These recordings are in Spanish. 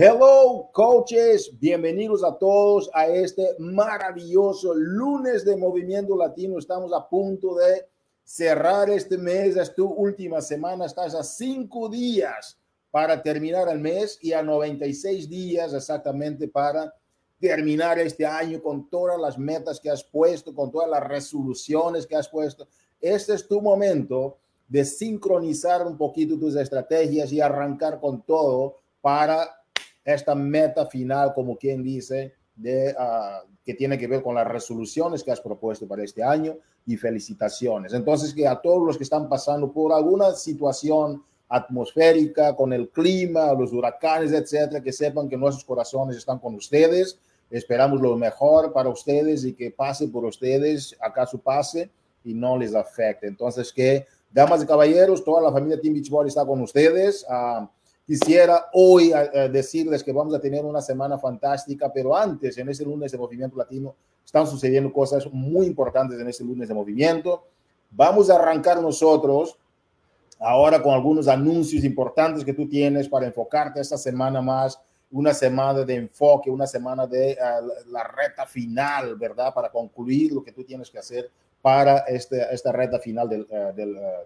Hello, coaches. Bienvenidos a todos a este maravilloso lunes de Movimiento Latino. Estamos a punto de cerrar este mes. Es tu última semana. Estás a cinco días para terminar el mes y a 96 días exactamente para terminar este año con todas las metas que has puesto, con todas las resoluciones que has puesto. Este es tu momento de sincronizar un poquito tus estrategias y arrancar con todo para esta meta final, como quien dice, de, uh, que tiene que ver con las resoluciones que has propuesto para este año y felicitaciones. Entonces, que a todos los que están pasando por alguna situación atmosférica, con el clima, los huracanes, etcétera, que sepan que nuestros corazones están con ustedes. Esperamos lo mejor para ustedes y que pase por ustedes, acaso pase y no les afecte. Entonces, que damas y caballeros, toda la familia Team Beachbody está con ustedes. Uh, Quisiera hoy eh, eh, decirles que vamos a tener una semana fantástica, pero antes, en este lunes de Movimiento Latino, están sucediendo cosas muy importantes en este lunes de movimiento. Vamos a arrancar nosotros ahora con algunos anuncios importantes que tú tienes para enfocarte esta semana más, una semana de enfoque, una semana de uh, la reta final, ¿verdad? Para concluir lo que tú tienes que hacer para este, esta reta final del,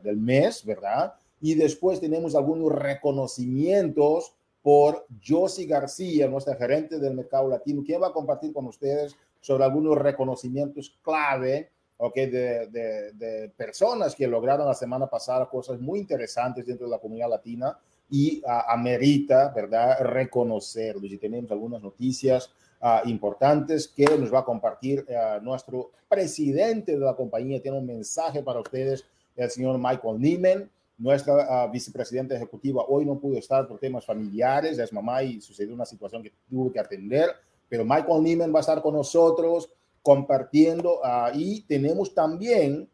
del mes, ¿verdad? Y después tenemos algunos reconocimientos por Josie García, nuestra gerente del mercado latino, quien va a compartir con ustedes sobre algunos reconocimientos clave okay, de, de, de, personas que lograron la semana pasada cosas muy interesantes dentro de la comunidad latina y uh, amerita, ¿verdad?, reconocerlos. Y tenemos algunas noticias uh, importantes que nos va a compartir uh, nuestro presidente de la compañía. Tiene un mensaje para ustedes, el señor Michael Neiman. Nuestra uh, vicepresidenta ejecutiva hoy no pudo estar por temas familiares, es mamá y sucedió una situación que tuvo que atender, pero Michael Neiman va a estar con nosotros compartiendo uh, y tenemos también,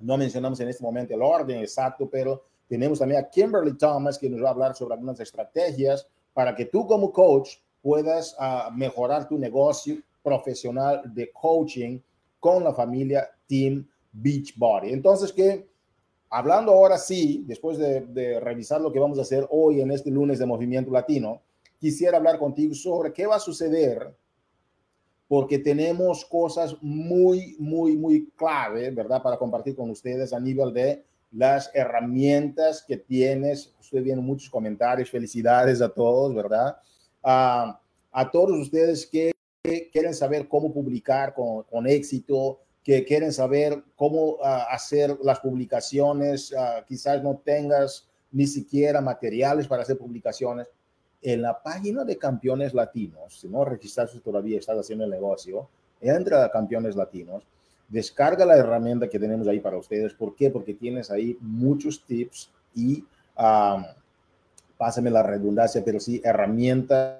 no mencionamos en este momento el orden exacto, pero tenemos también a Kimberly Thomas que nos va a hablar sobre algunas estrategias para que tú como coach puedas uh, mejorar tu negocio profesional de coaching con la familia Team Beachbody. Entonces, ¿qué? Hablando ahora sí, después de, revisar lo que vamos a hacer hoy en este lunes de Movimiento Latino, quisiera hablar contigo sobre qué va a suceder, porque tenemos cosas muy, muy, muy clave, ¿verdad? Para compartir con ustedes a nivel de las herramientas que tienes. Estoy viendo muchos comentarios, felicidades a todos, ¿verdad? Uh, a todos ustedes que, que, quieren saber cómo publicar con, con éxito, que quieren saber cómo uh, hacer las publicaciones, uh, quizás no tengas ni siquiera materiales para hacer publicaciones. En la página de Campeones Latinos, si no registraste todavía, estás haciendo el negocio, entra a Campeones Latinos, descarga la herramienta que tenemos ahí para ustedes. ¿Por qué? Porque tienes ahí muchos tips y, um, pásame la redundancia, pero sí herramientas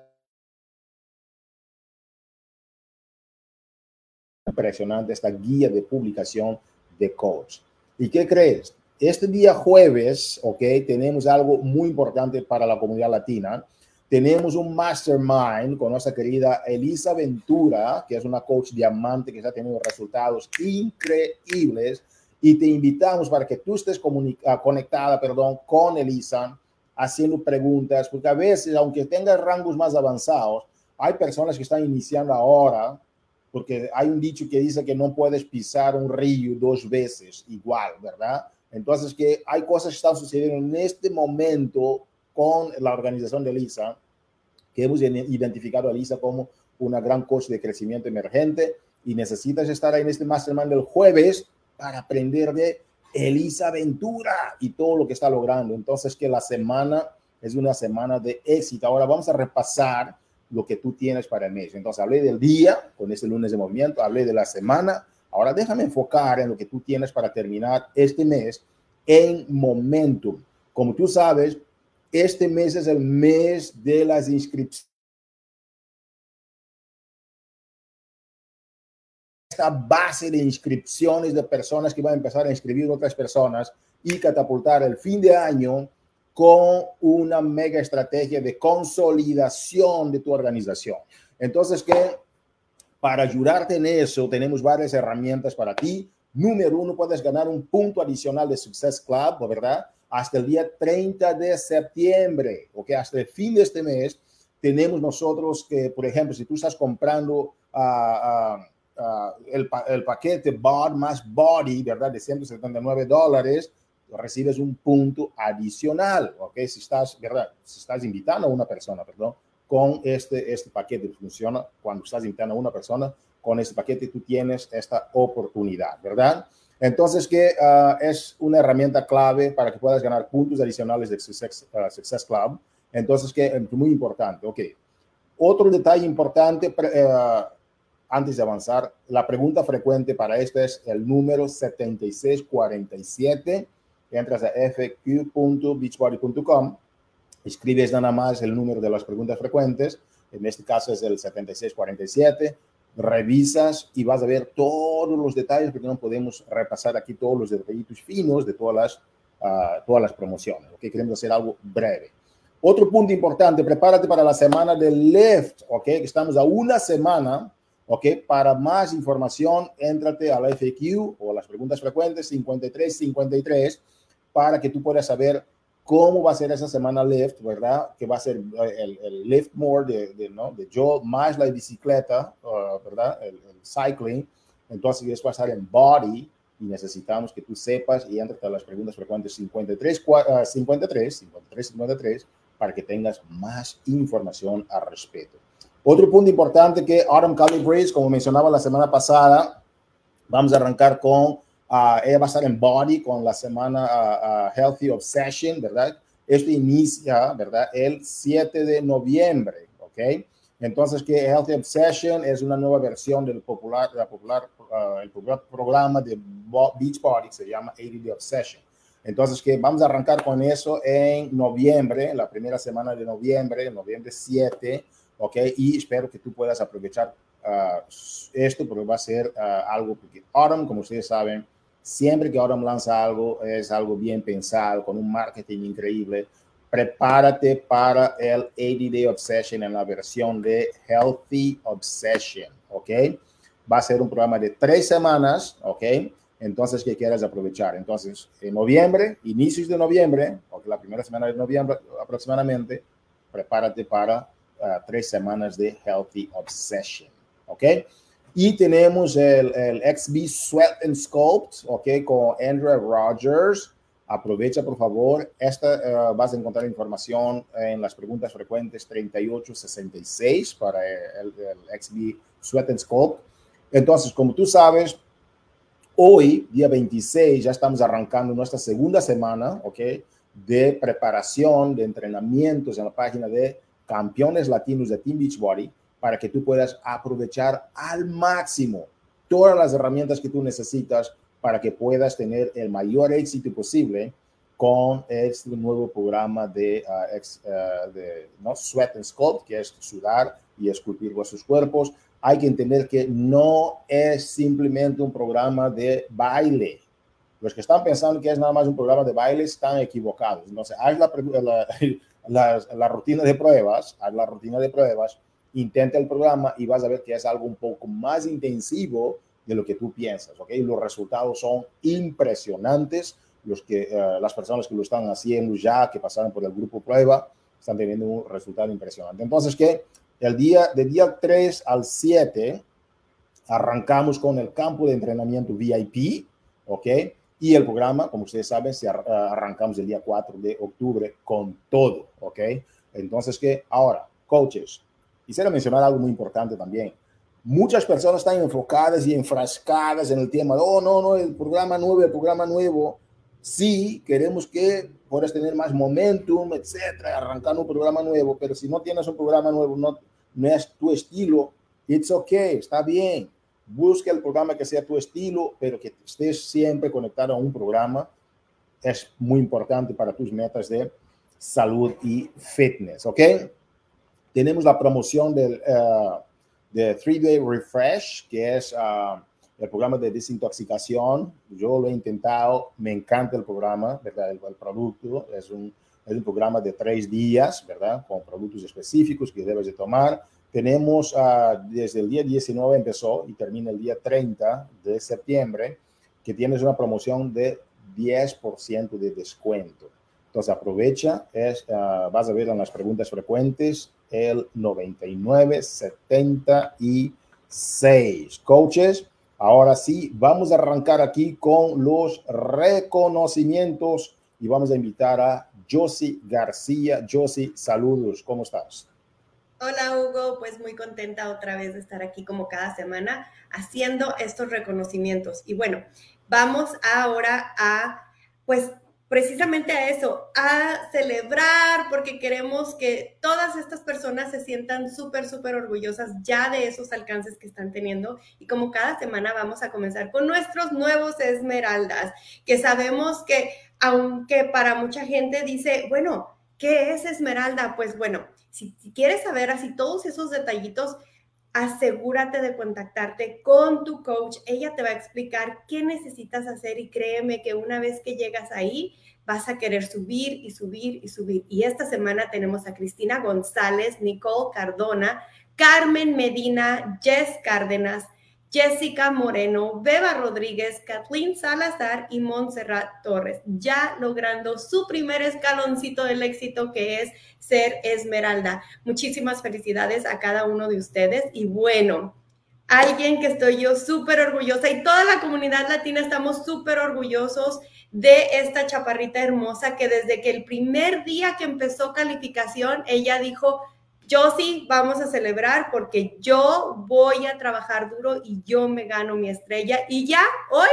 impresionante esta guía de publicación de coach. ¿Y qué crees? Este día jueves, ok, tenemos algo muy importante para la comunidad latina. Tenemos un mastermind con nuestra querida Elisa Ventura, que es una coach diamante que está teniendo resultados increíbles. Y te invitamos para que tú estés ah, conectada, perdón, con Elisa, haciendo preguntas, porque a veces, aunque tengas rangos más avanzados, hay personas que están iniciando ahora porque hay un dicho que dice que no puedes pisar un río dos veces igual, ¿verdad? Entonces, que hay cosas que están sucediendo en este momento con la organización de Elisa, que hemos identificado a Elisa como una gran coach de crecimiento emergente y necesitas estar ahí en este mastermind del jueves para aprender de Elisa Ventura y todo lo que está logrando. Entonces, que la semana es una semana de éxito. Ahora vamos a repasar lo que tú tienes para el mes. Entonces hablé del día con este lunes de movimiento, hablé de la semana. Ahora déjame enfocar en lo que tú tienes para terminar este mes en momentum. Como tú sabes, este mes es el mes de las inscripciones. Esta base de inscripciones de personas que van a empezar a inscribir otras personas y catapultar el fin de año con una mega estrategia de consolidación de tu organización. Entonces, que para ayudarte en eso, tenemos varias herramientas para ti. Número uno, puedes ganar un punto adicional de Success Club, ¿verdad? Hasta el día 30 de septiembre, ¿ok? Hasta el fin de este mes, tenemos nosotros que, por ejemplo, si tú estás comprando uh, el, el, paquete BOD más Body, ¿verdad? De 179 dólares, recibes un punto adicional, ¿ok? Si estás, ¿verdad? Si estás invitando a una persona, perdón, con este, este paquete, funciona cuando estás invitando a una persona, con este paquete tú tienes esta oportunidad, ¿verdad? Entonces, que uh, es una herramienta clave para que puedas ganar puntos adicionales de Success, uh, Club. Entonces, que es muy importante, ok. Otro detalle importante, uh, antes de avanzar, la pregunta frecuente para esto es el número 7647 entras a fq.beachbody.com, escribes nada más el número de las preguntas frecuentes, en este caso es el 7647, revisas y vas a ver todos los detalles, porque no podemos repasar aquí todos los detallitos finos de todas las, uh, todas las promociones, ¿ok? Queremos hacer algo breve. Otro punto importante, prepárate para la semana del Lift, ¿ok? Estamos a una semana, ¿ok? Para más información, éntrate a la FAQ o las preguntas frecuentes 5353 para que tú puedas saber cómo va a ser esa semana lift, ¿verdad? Que va a ser eh, el, el lift more de, de, ¿no? de yo más la bicicleta, uh, ¿verdad? El, el, cycling. Entonces, a estar en body y necesitamos que tú sepas y entres a las preguntas frecuentes 53, uh, 53, 53, 53, para que tengas más información al respecto. Otro punto importante que Autumn Calibrates, como mencionaba la semana pasada, vamos a arrancar con Uh, ella va a estar en Body con la semana uh, Healthy Obsession, ¿verdad? Esto inicia, ¿verdad? El 7 de noviembre, ¿ok? Entonces, que Healthy Obsession es una nueva versión del popular, la popular, uh, el popular programa de Beach Body, se llama 80 Day Obsession. Entonces, que vamos a arrancar con eso en noviembre, la primera semana de noviembre, noviembre 7, ¿ok? Y espero que tú puedas aprovechar esto, porque va a ser algo, porque Autumn, como ustedes saben, Siempre que Autumn lanza algo, es algo bien pensado, con un marketing increíble. Prepárate para el 80 Day Obsession en la versión de Healthy Obsession, ¿ok? Va a ser un programa de tres semanas, ¿ok? Entonces, ¿qué quieres aprovechar? Entonces, en noviembre, inicios de noviembre, o la primera semana de noviembre aproximadamente, prepárate para uh, tres semanas de Healthy Obsession, ¿ok? Y tenemos el, el XB Sweat and Sculpt, ok, con Andrew Rogers. Aprovecha, por favor. Esta uh, vas a encontrar información en las preguntas frecuentes 3866 para el, el XB Sweat and Sculpt. Entonces, como tú sabes, hoy, día 26, ya estamos arrancando nuestra segunda semana, ok, de preparación, de entrenamientos en la página de Campeones Latinos de Team Beachbody para que tú puedas aprovechar al máximo todas las herramientas que tú necesitas para que puedas tener el mayor éxito posible con este nuevo programa de, uh, ex, uh, de ¿no? Sweat and Sculpt, que es sudar y esculpir vuestros cuerpos. Hay que entender que no es simplemente un programa de baile. Los que están pensando que es nada más un programa de baile están equivocados. Entonces, haz la, la, la, la rutina de pruebas, haz la rutina de pruebas, intenta el programa y vas a ver que es algo un poco más intensivo de lo que tú piensas, ¿ok? Los resultados son impresionantes. Los que, uh, las personas que lo están haciendo ya, que pasaron por el grupo prueba, están teniendo un resultado impresionante. Entonces, que el día, de día 3 al 7, arrancamos con el campo de entrenamiento VIP, ¿ok? Y el programa, como ustedes saben, se ar arrancamos el día 4 de octubre con todo, ¿ok? Entonces, que ahora, coaches, quisiera mencionar algo muy importante también. Muchas personas están enfocadas y enfrascadas en el tema de, oh, no, no, el programa nuevo, el programa nuevo. Sí, queremos que puedas tener más momentum, etcétera, arrancando un programa nuevo, pero si no tienes un programa nuevo, no, no es tu estilo, it's okay, está bien. Busca el programa que sea tu estilo, pero que estés siempre conectado a un programa. Es muy importante para tus metas de salud y fitness, ¿ok? Tenemos la promoción del uh, de Three Day Refresh, que es uh, el programa de desintoxicación. Yo lo he intentado, me encanta el programa, ¿verdad? El, el producto es un, es un programa de tres días, ¿verdad? Con productos específicos que debes de tomar. Tenemos uh, desde el día 19 empezó y termina el día 30 de septiembre, que tienes una promoción de 10% de descuento. Entonces aprovecha, es, uh, vas a ver en las preguntas frecuentes el 9976. Coaches, ahora sí, vamos a arrancar aquí con los reconocimientos y vamos a invitar a Josie García. Josie, saludos, ¿cómo estás? Hola Hugo, pues muy contenta otra vez de estar aquí como cada semana haciendo estos reconocimientos. Y bueno, vamos ahora a pues precisamente a eso, a celebrar, porque queremos que todas estas personas se sientan súper, súper orgullosas ya de esos alcances que están teniendo. Y como cada semana vamos a comenzar con nuestros nuevos esmeraldas, que sabemos que aunque para mucha gente dice, bueno, ¿qué es esmeralda? Pues bueno, si, quieres saber así todos esos detallitos, asegúrate de contactarte con tu coach. Ella te va a explicar qué necesitas hacer y créeme que una vez que llegas ahí, vas a querer subir y subir y subir. Y esta semana tenemos a Cristina González, Nicole Cardona, Carmen Medina, Jess Cárdenas, Jessica Moreno, Beba Rodríguez, Kathleen Salazar y Montserrat Torres, ya logrando su primer escaloncito del éxito que es ser Esmeralda. Muchísimas felicidades a cada uno de ustedes y bueno, alguien que estoy yo súper orgullosa y toda la comunidad latina estamos súper orgullosos de esta chaparrita hermosa que desde que el primer día que empezó calificación, ella dijo, yo sí, vamos a celebrar porque yo voy a trabajar duro y yo me gano mi estrella. Y ya hoy,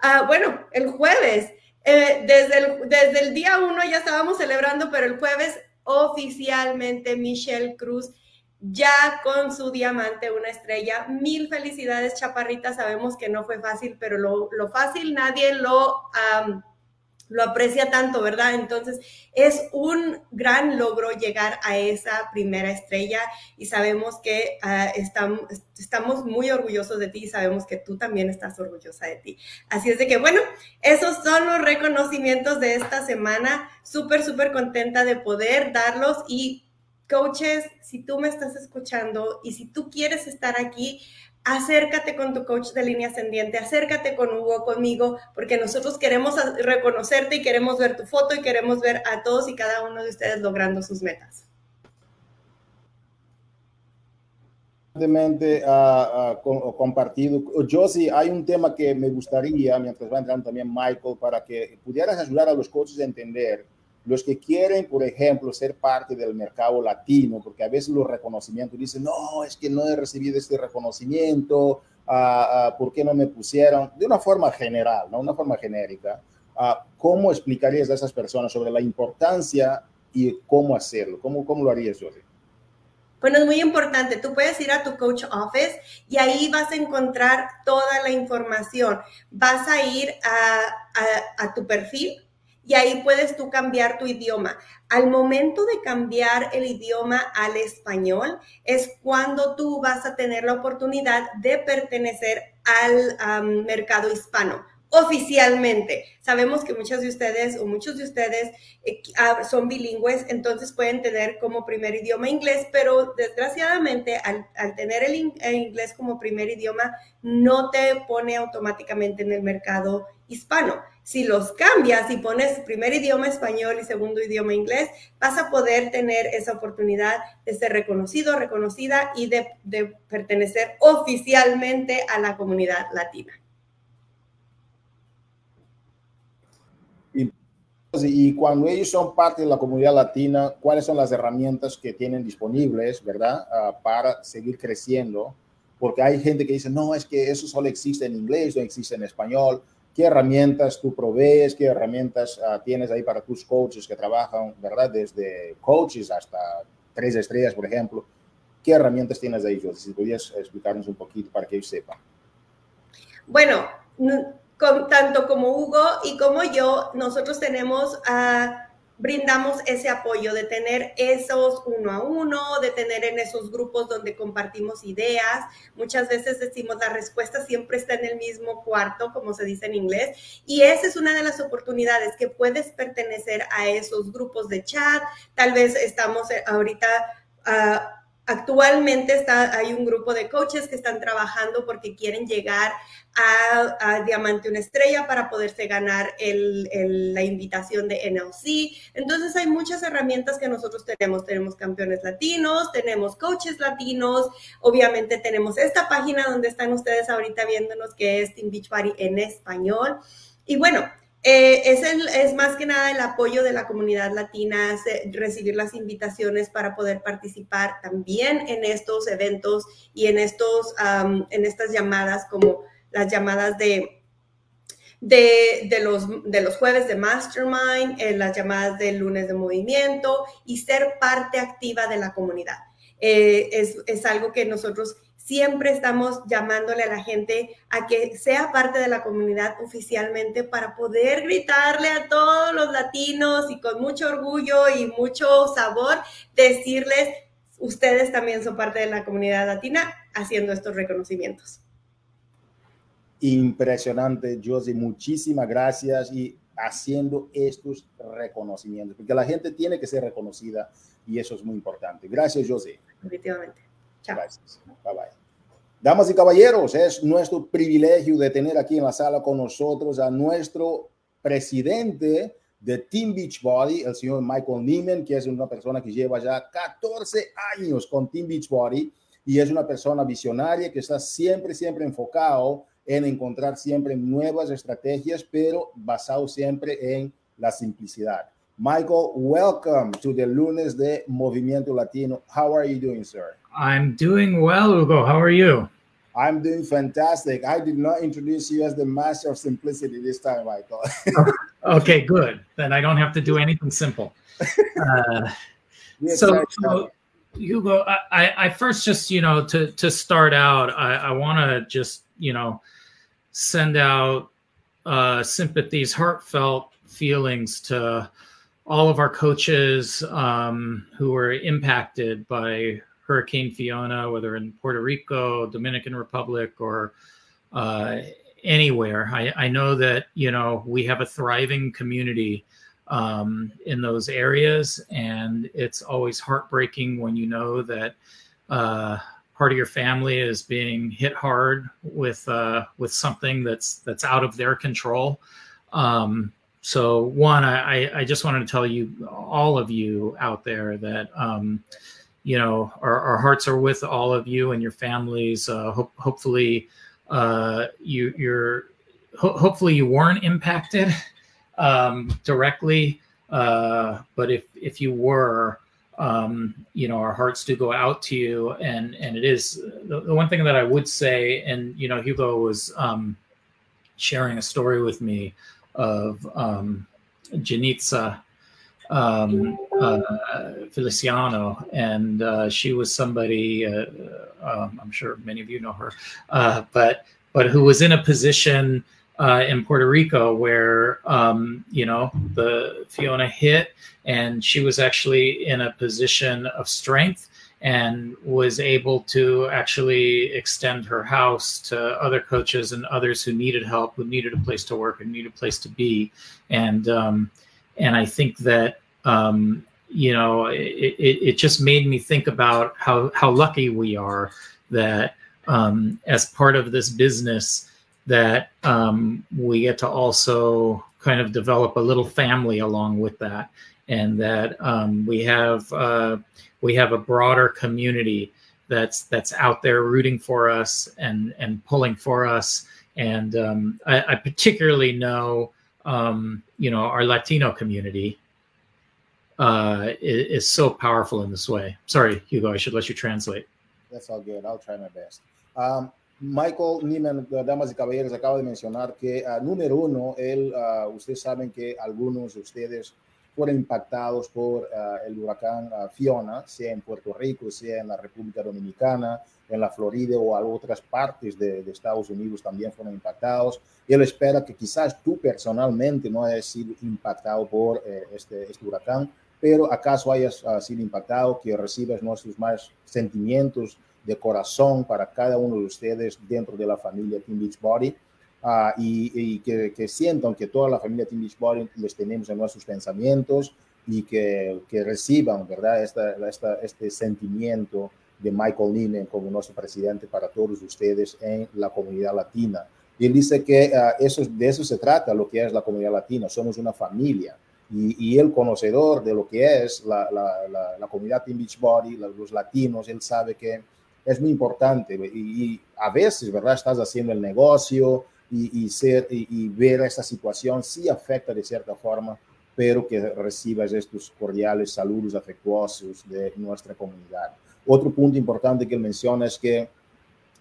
ah, bueno, el jueves, eh, desde, el, desde el día uno ya estábamos celebrando, pero el jueves oficialmente Michelle Cruz ya con su diamante, una estrella. Mil felicidades, Chaparrita. Sabemos que no fue fácil, pero lo, lo fácil nadie lo lo aprecia tanto, ¿verdad? Entonces, es un gran logro llegar a esa primera estrella y sabemos que estamos, estamos muy orgullosos de ti y sabemos que tú también estás orgullosa de ti. Así es de que, bueno, esos son los reconocimientos de esta semana. Súper, súper contenta de poder darlos y coaches, si tú me estás escuchando y si tú quieres estar aquí, acércate con tu coach de línea ascendiente, acércate con Hugo, conmigo, porque nosotros queremos reconocerte y queremos ver tu foto y queremos ver a todos y cada uno de ustedes logrando sus metas. Uh, uh, compartido. Josie, hay un tema que me gustaría, mientras va entrando también Michael, para que pudieras ayudar a los coaches a entender los que quieren, por ejemplo, ser parte del mercado latino, porque a veces los reconocimientos dicen, no, es que no he recibido este reconocimiento, ah, ah, ¿por qué no me pusieron? De una forma general, ¿no? Una forma genérica. Ah, ¿Cómo explicarías a esas personas sobre la importancia y cómo hacerlo? ¿Cómo, cómo lo harías, José? Bueno, es muy importante. Tú puedes ir a tu coach office y ahí vas a encontrar toda la información. Vas a ir a, a tu perfil y ahí puedes tú cambiar tu idioma. Al momento de cambiar el idioma al español es cuando tú vas a tener la oportunidad de pertenecer al mercado hispano oficialmente. Sabemos que muchos de ustedes o muchos de ustedes eh, ah, son bilingües, entonces pueden tener como primer idioma inglés, pero desgraciadamente al, tener el, inglés como primer idioma no te pone automáticamente en el mercado hispano. Si los cambias y pones primer idioma español y segundo idioma inglés, vas a poder tener esa oportunidad de ser reconocido, reconocida y de, de pertenecer oficialmente a la comunidad latina. Y cuando ellos son parte de la comunidad latina, ¿cuáles son las herramientas que tienen disponibles, verdad, ah, para seguir creciendo? Porque hay gente que dice, no, es que eso solo existe en inglés, no existe en español. ¿Qué herramientas tú provees? ¿Qué herramientas ah, tienes ahí para tus coaches que trabajan, verdad, desde coaches hasta tres estrellas, por ejemplo? ¿Qué herramientas tienes ahí, ellos? Si podías explicarnos un poquito para que ellos sepan. Bueno, tanto como Hugo y como yo, nosotros tenemos, uh, brindamos ese apoyo de tener esos uno a uno, de tener en esos grupos donde compartimos ideas. Muchas veces decimos la respuesta siempre está en el mismo cuarto, como se dice en inglés, y esa es una de las oportunidades que puedes pertenecer a esos grupos de chat. Tal vez estamos eh, ahorita... Uh, Actualmente está, hay un grupo de coaches que están trabajando porque quieren llegar a, Diamante una estrella para poderse ganar la invitación de NLC. Entonces hay muchas herramientas que nosotros tenemos. Tenemos campeones latinos, tenemos coaches latinos, obviamente tenemos esta página donde están ustedes ahorita viéndonos que es Team Beachbody en español. Y bueno, eh, es, es, más que nada el apoyo de la comunidad latina, recibir las invitaciones para poder participar también en estos eventos y en, estos, en estas llamadas como las llamadas de, de, los, de los jueves de Mastermind, en las llamadas del lunes de movimiento y ser parte activa de la comunidad. Eh, es, es algo que nosotros siempre estamos llamándole a la gente a que sea parte de la comunidad oficialmente para poder gritarle a todos los latinos y con mucho orgullo y mucho sabor decirles, ustedes también son parte de la comunidad latina haciendo estos reconocimientos. Impresionante, Josie, muchísimas gracias y haciendo estos reconocimientos, porque la gente tiene que ser reconocida y eso es muy importante. Gracias, Josie. Definitivamente. Chao. Gracias. Bye bye. Damas y caballeros, es nuestro privilegio de tener aquí en la sala con nosotros a nuestro presidente de Team Beachbody, el señor Michael Neiman, que es una persona que lleva ya 14 años con Team Beachbody y es una persona visionaria que está siempre, siempre enfocado en encontrar siempre nuevas estrategias, pero basado siempre en la simplicidad. Michael, welcome to the lunes de Movimiento Latino. How are you doing, sir? I'm doing well, Hugo. How are you? I'm doing fantastic. I did not introduce you as the master of simplicity this time, Michael. okay, good. Then I don't have to do anything simple. Uh, so, so, Hugo, I, I first just you know to to start out, I, I want to just you know send out uh, sympathies, heartfelt feelings to all of our coaches um, who were impacted by Hurricane Fiona, whether in Puerto Rico, Dominican Republic, or uh, anywhere. I, I, know that you know we have a thriving community um, in those areas, and it's always heartbreaking when you know that uh, part of your family is being hit hard with uh, with something that's that's out of their control. Um, so one, I, I just wanted to tell you, all of you out there, that um, you know our, our, hearts are with all of you and your families. Uh, ho- hopefully uh, you you're ho- hopefully you weren't impacted um, directly. Uh, but if if you were um, you know our hearts do go out to you. And and it is the, the one thing that i would say and you know hugo was um, sharing a story with me of um, um, uh, Feliciano, and uh, she was somebody uh, um, I'm sure many of you know her, uh, but but who was in a position uh, in Puerto Rico where um, you know the Fiona hit, and she was actually in a position of strength and was able to actually extend her house to other coaches and others who needed help, who needed a place to work and needed a place to be, and um, and I think that um, you know it, it, it, just made me think about how how lucky we are that um, as part of this business that um, we get to also kind of develop a little family along with that. And that um, we have uh, we have a broader community that's that's out there rooting for us and and pulling for us and um, I, I, particularly know um, you know our Latino community uh, is, is, so powerful in this way. Sorry, Hugo, I should let you translate. That's all good. I'll try my best. Um, Michael Neiman, damas y caballeros, acaba de mencionar que, uh, número uno, él, uh, ustedes saben que algunos de ustedes fueron impactados por uh, el huracán Fiona, sea en Puerto Rico, sea en la República Dominicana, en la Florida o a otras partes de, de, Estados Unidos también fueron impactados. Él espera que quizás tú personalmente no hayas sido impactado por eh, este, este huracán, pero acaso hayas uh, sido impactado, que recibas nuestros más sentimientos de corazón para cada uno de ustedes dentro de la familia Team Beachbody uh, y, y que, que, sientan que toda la familia Team Beachbody les tenemos en nuestros pensamientos y que, que reciban, ¿verdad? Esta, esta, este sentimiento de Michael Ninen como nuestro presidente para todos ustedes en la comunidad latina. Y él dice que uh, eso, de eso se trata, lo que es la comunidad latina, somos una familia. Y, y el conocedor de lo que es la, la, la, la comunidad Team Beachbody, los latinos, él sabe que es muy importante. Y, y, a veces, ¿verdad? Estás haciendo el negocio y, y ser, y, y ver esta situación sí afecta de cierta forma pero que recibas estos cordiales saludos afectuosos de nuestra comunidad. Otro punto importante que él menciona es que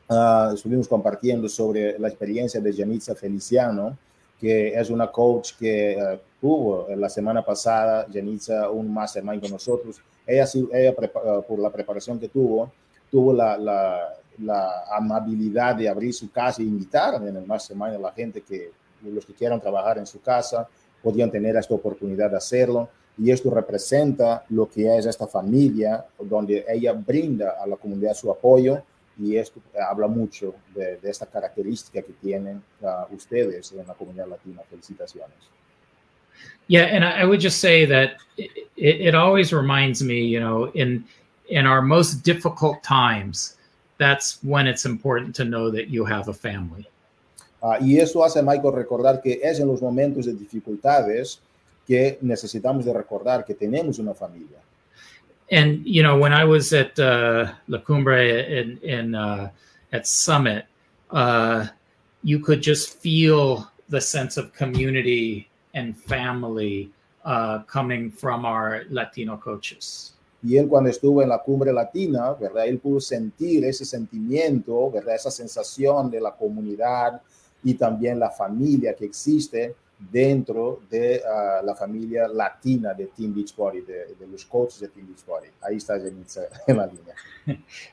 uh, estuvimos compartiendo sobre la experiencia de Janitza Feliciano, que es una coach que uh, tuvo la semana pasada, Janitza, un mastermind con nosotros. Ella, ella uh, por la preparación que tuvo, tuvo la, la, la, amabilidad de abrir su casa e invitar en el mastermind a la gente que los que quieran trabajar en su casa podían tener esta oportunidad de hacerlo. Y esto representa lo que es esta familia, donde ella brinda a la comunidad su apoyo y esto habla mucho de, de esta característica que tienen uh, ustedes en la comunidad latina. Felicitaciones. Yeah, and I would just say that it, it always reminds me, you know, in in our most difficult times, that's when it's important to know that you have a family. Uh, y eso hace Michael recordar que es en los momentos de dificultades que necesitamos de recordar que tenemos una familia. And you know, when I was at uh, La Cumbre in, in uh, at Summit, uh, you could just feel the sense of community and family uh, coming from our Latino coaches. Y él cuando estuvo en la cumbre latina, ¿verdad? Él pudo sentir ese sentimiento, ¿verdad? Esa sensación de la comunidad, y también la familia que existe dentro de uh, la familia latina de Team Beachbody, de, de, los coaches de Team Beachbody. Ahí está Jenitza en la línea.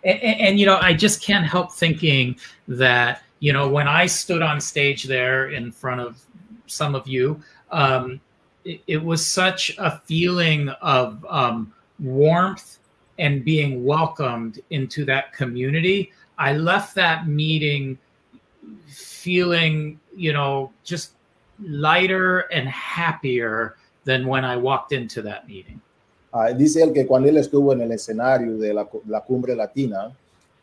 And, and, you know, I just can't help thinking that, you know, when I stood on stage there in front of some of you, um, it, it, was such a feeling of um, warmth and being welcomed into that community. I left that meeting feeling, you know, just lighter and happier than when I walked into that meeting. Uh, dice él que cuando él estuvo en el escenario de la, la, cumbre latina,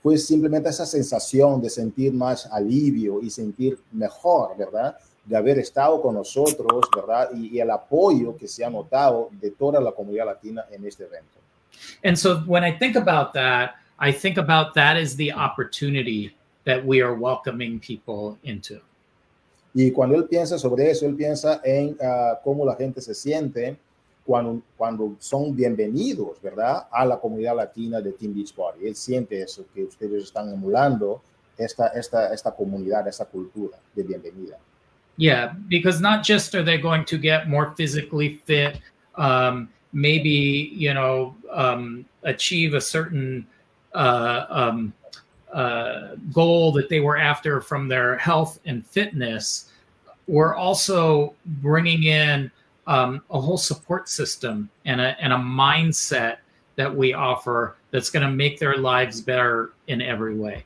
fue simplemente esa sensación de sentir más alivio y sentir mejor, ¿verdad? De haber estado con nosotros, ¿verdad? Y, y el apoyo que se ha notado de toda la comunidad latina en este evento. And so when I think about that, I think about that as the opportunity that we are welcoming people into. Y cuando él piensa sobre eso, él piensa en uh, cómo la gente se siente cuando, cuando son bienvenidos, ¿verdad? A la comunidad latina de Team Beachbody. Él siente eso, que ustedes están emulando esta, esta, esta comunidad, esta cultura de bienvenida. Yeah, because not just are they going to get more physically fit, um, maybe, you know, um, achieve a certain uh, um, uh, goal that they were after from their health and fitness, we're also bringing in um, a whole support system and a, and a mindset that we offer that's going to make their lives better in every way.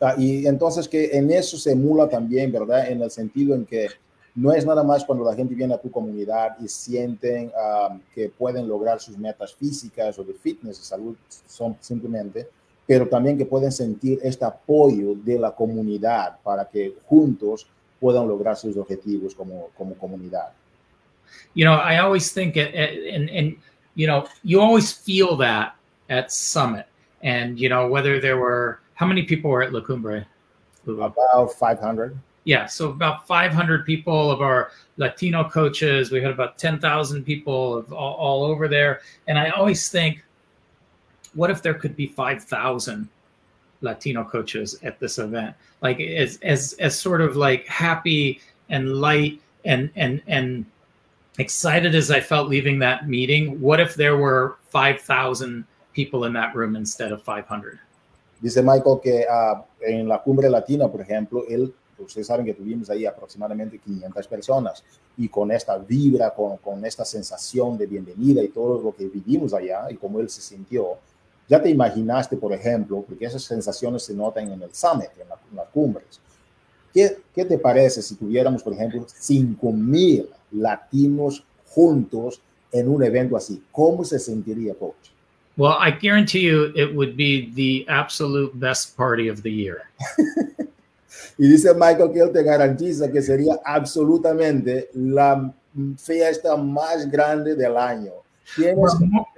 Uh, y entonces que en eso se emula también, ¿verdad? En el sentido en que no es nada más cuando la gente viene a tu comunidad y sienten um, que pueden lograr sus metas físicas o de fitness, de salud, son simplemente, pero también que pueden sentir este apoyo de la comunidad para que juntos puedan lograr sus objetivos como, como comunidad. You know, I always think, it, and, and, you know, you always feel that at Summit. And, you know, whether there were, how many people were at La Cumbre? About 500. Yeah, so about 500 people of our Latino coaches. We had about 10,000 people of all, all over there. And I always think, what if there could be 5,000 Latino coaches at this event? Like as, as, as sort of like happy and light and, and, and excited as I felt leaving that meeting, what if there were 5,000 people in that room instead of 500? Dice Michael que uh, en la cumbre latina, por ejemplo, él, ustedes saben que tuvimos ahí aproximadamente 500 personas y con esta vibra, con, esta sensación de bienvenida y todo lo que vivimos allá y cómo él se sintió, Ya te imaginaste, por ejemplo, porque esas sensaciones se notan en el summit, en, la, en las cumbres. ¿Qué, ¿Qué, te parece si tuviéramos, por ejemplo, 5.000 latinos juntos en un evento así? ¿Cómo se sentiría, coach? Well, I guarantee you it would be the absolute best party of the year. y dice Michael que él te garantiza que sería absolutamente la fiesta más grande del año. But,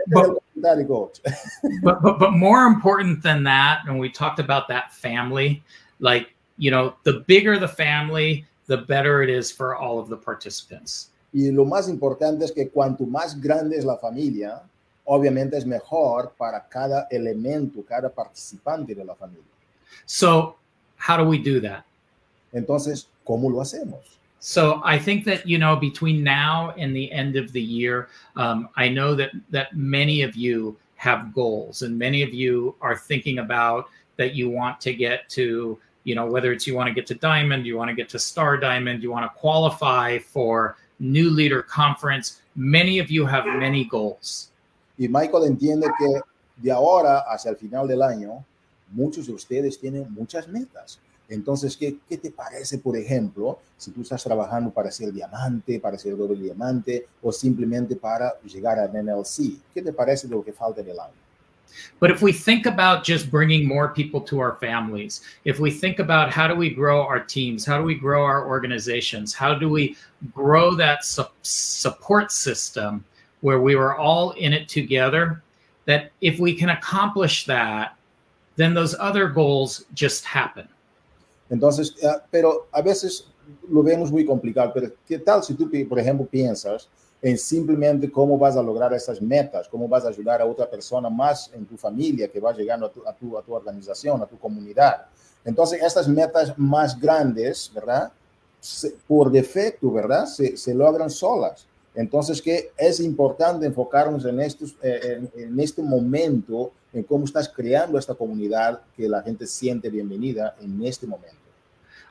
but, but, but, but more important than that, and we talked about that family, like, you know, the bigger the family, the better it is for all of the participants. Y lo más importante es que cuanto más grande es la familia, obviamente es mejor para cada elemento, cada participante de la familia. So, how do we do that? Entonces, ¿cómo lo hacemos? So I think that you know between now and the end of the year, um, I know that that many of you have goals, and many of you are thinking about that you want to get to you know whether it's you want to get to diamond, you want to get to star diamond, you want to qualify for new leader conference. Many of you have many goals. Y Michael entiende que de ahora hacia el final del año, muchos de ustedes tienen muchas metas. Entonces, ¿qué, ¿qué, te parece, por ejemplo, si tú estás trabajando para ser diamante, para ser doble diamante o simplemente para llegar al NLC? ¿Qué te parece de lo que falta en el año? But if we think about just bringing more people to our families, if we think about how do we grow our teams, how do we grow our organizations, how do we grow that su support system where we were all in it together, that if we can accomplish that, then those other goals just happen. Entonces, uh, pero a veces lo vemos muy complicado, pero ¿qué tal si tú, por ejemplo, piensas en simplemente cómo vas a lograr esas metas, cómo vas a ayudar a otra persona más en tu familia que va llegando a tu, a tu, organización, a tu comunidad? Entonces, estas metas más grandes, ¿verdad? Por defecto, ¿verdad? Se, se, logran solas. Entonces, que es importante enfocarnos en, estos, eh, en, en este momento en cómo estás creando esta comunidad que la gente siente bienvenida en este momento.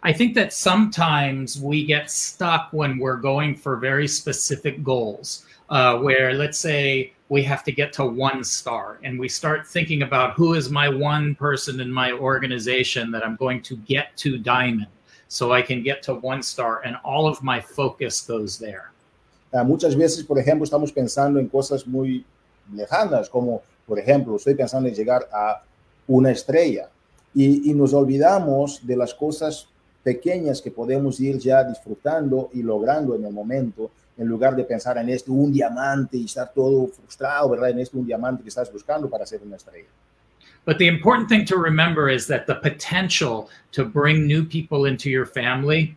I think that sometimes we get stuck when we're going for very specific goals, uh, where let's say we have to get to one star and we start thinking about who is my one person in my organization that I'm going to get to diamond so I can get to one star and all of my focus goes there. Uh, muchas veces, por ejemplo, estamos pensando en cosas muy lejanas, como por ejemplo, estoy pensando en llegar a una estrella y, y nos olvidamos de las cosas pequeñas que podemos ir ya disfrutando y logrando en el momento, en lugar de pensar en este un diamante y estar todo frustrado, ¿verdad? En este un diamante que estás buscando para ser una estrella. But the important thing to remember is that the potential to bring new people into your family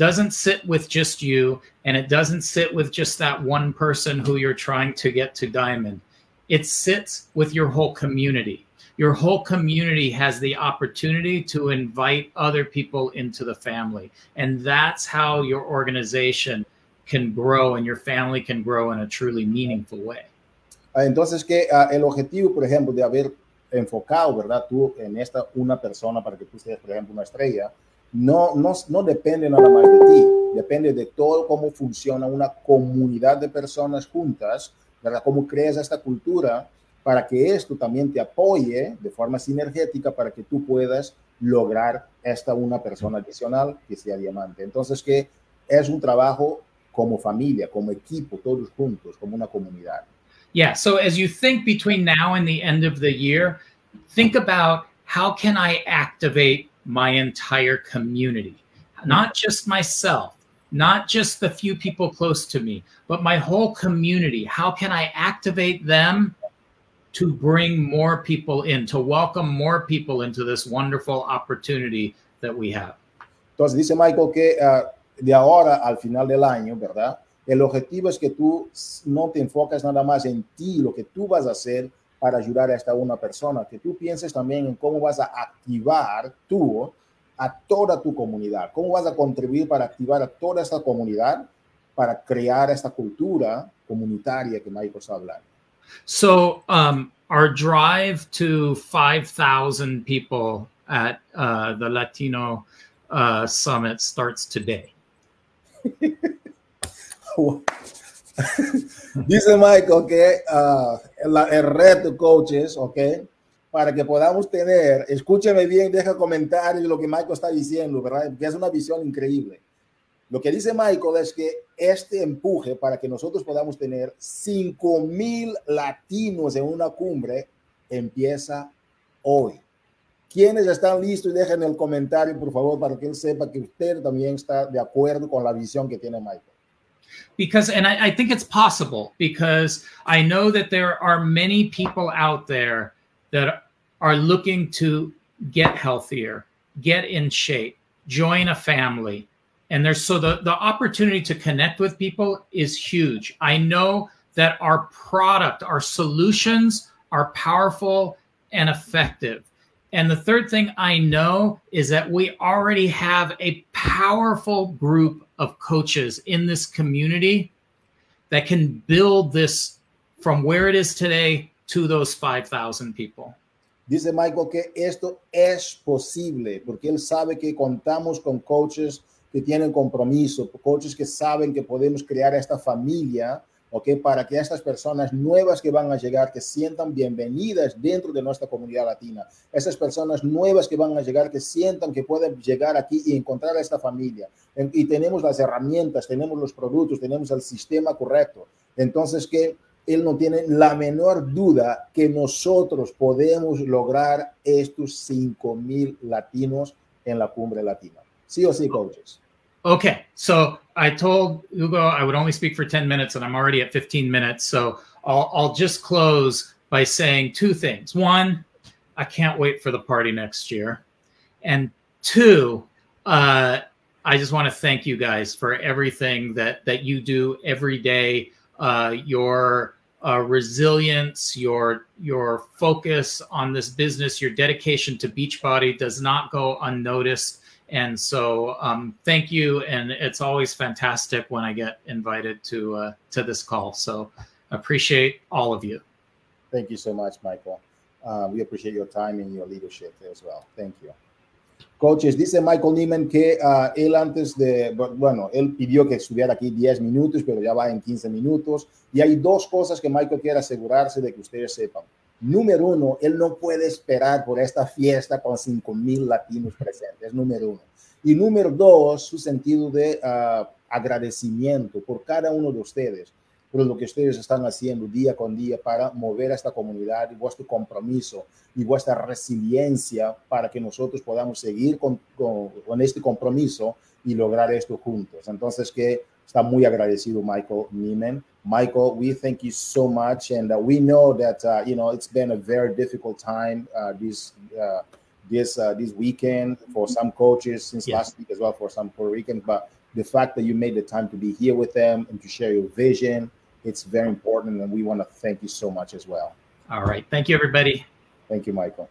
doesn't sit with just you and it doesn't sit with just that one person who you're trying to get to diamond. It sits with your whole community. Your whole community has the opportunity to invite other people into the family. And that's how your organization can grow and your family can grow in a truly meaningful way. Entonces, que uh, el objetivo, por ejemplo, de haber enfocado, ¿verdad? Tú en esta una persona para que tú seas, por ejemplo, una estrella, no, no, no depende nada más de ti, depende de todo cómo funciona una comunidad de personas juntas, ¿verdad? Cómo creas esta cultura para que esto también te apoye de forma sinergética para que tú puedas lograr esta una persona adicional que sea diamante. Entonces, que es un trabajo como familia, como equipo, todos juntos, como una comunidad. Yeah, so as you think between now and the end of the year, think about how can I activate my entire community, not just myself, not just the few people close to me, but my whole community. How can I activate them to bring more people in, to welcome more people into this wonderful opportunity that we have? Entonces dice Michael que uh, de ahora al final del año, ¿verdad? El objetivo es que tú no te enfocas nada más en ti, lo que tú vas a hacer para ayudar a esta una persona, que tú pienses también en cómo vas a activar tú a toda tu comunidad, cómo vas a contribuir para activar a toda esta comunidad para crear esta cultura comunitaria que Michael está hablando. So, um, our drive to 5,000 people at uh, the Latino uh, Summit starts today. Dice Michael que uh, el, el, reto, coaches, ok, para que podamos tener, escúcheme bien, deja comentarios lo que Michael está diciendo, ¿verdad? Que es una visión increíble. Lo que dice Michael es que este empuje para que nosotros podamos tener 5 mil latinos en una cumbre empieza hoy. ¿Quiénes están listos? Dejen el comentario, por favor, para que él sepa que usted también está de acuerdo con la visión que tiene Michael. Because, and I, I think it's possible because I know that there are many people out there that are looking to get healthier, get in shape, join a family. And there's so the, the opportunity to connect with people is huge. I know that our product, our solutions are powerful and effective. And the third thing I know is that we already have a powerful group of coaches in this community that can build this from where it is today to those 5,000 people. Dice Michael que esto es posible porque él sabe que contamos con coaches que tienen compromiso, coaches que saben que podemos crear esta familia ¿ok? Para que estas personas nuevas que van a llegar, que sientan bienvenidas dentro de nuestra comunidad latina, esas personas nuevas que van a llegar, que sientan que pueden llegar aquí y encontrar a esta familia. Y tenemos las herramientas, tenemos los productos, tenemos el sistema correcto. Entonces, que él no tiene la menor duda que nosotros podemos lograr estos 5 mil latinos en la cumbre latina. Sí o sí, coaches. Okay, so I told Hugo I would only speak for 10 minutes, and I'm already at 15 minutes. So I'll, I'll just close by saying two things. One, I can't wait for the party next year. And two, uh, I just want to thank you guys for everything that, that you do every day. Uh, your uh, resilience, your your focus on this business, your dedication to Beachbody does not go unnoticed. And so, um, thank you. And it's always fantastic when I get invited to uh, to this call. So, appreciate all of you. Thank you so much, Michael. Uh, we appreciate your time and your leadership as well. Thank you. Coaches, dice Michael Neiman que uh, él antes de, bueno, él pidió que estuviera aquí 10 minutos, pero ya va en 15 minutos. Y hay dos cosas que Michael quiere asegurarse de que ustedes sepan. Número uno, él no puede esperar por esta fiesta con 5 mil latinos presentes, número uno. Y número dos, su sentido de uh, agradecimiento por cada uno de ustedes, por lo que ustedes están haciendo día con día para mover a esta comunidad y vuestro compromiso y vuestra resiliencia para que nosotros podamos seguir con, con, con este compromiso y lograr esto juntos. Entonces, que está muy agradecido Michael Neiman. Michael, we thank you so much, and uh, we know that uh, you know it's been a very difficult time uh, this uh, this uh, this weekend for some coaches since yeah. last week as well for some Puerto Ricans. But the fact that you made the time to be here with them and to share your vision, it's very important, and we want to thank you so much as well. All right, thank you, everybody. Thank you, Michael.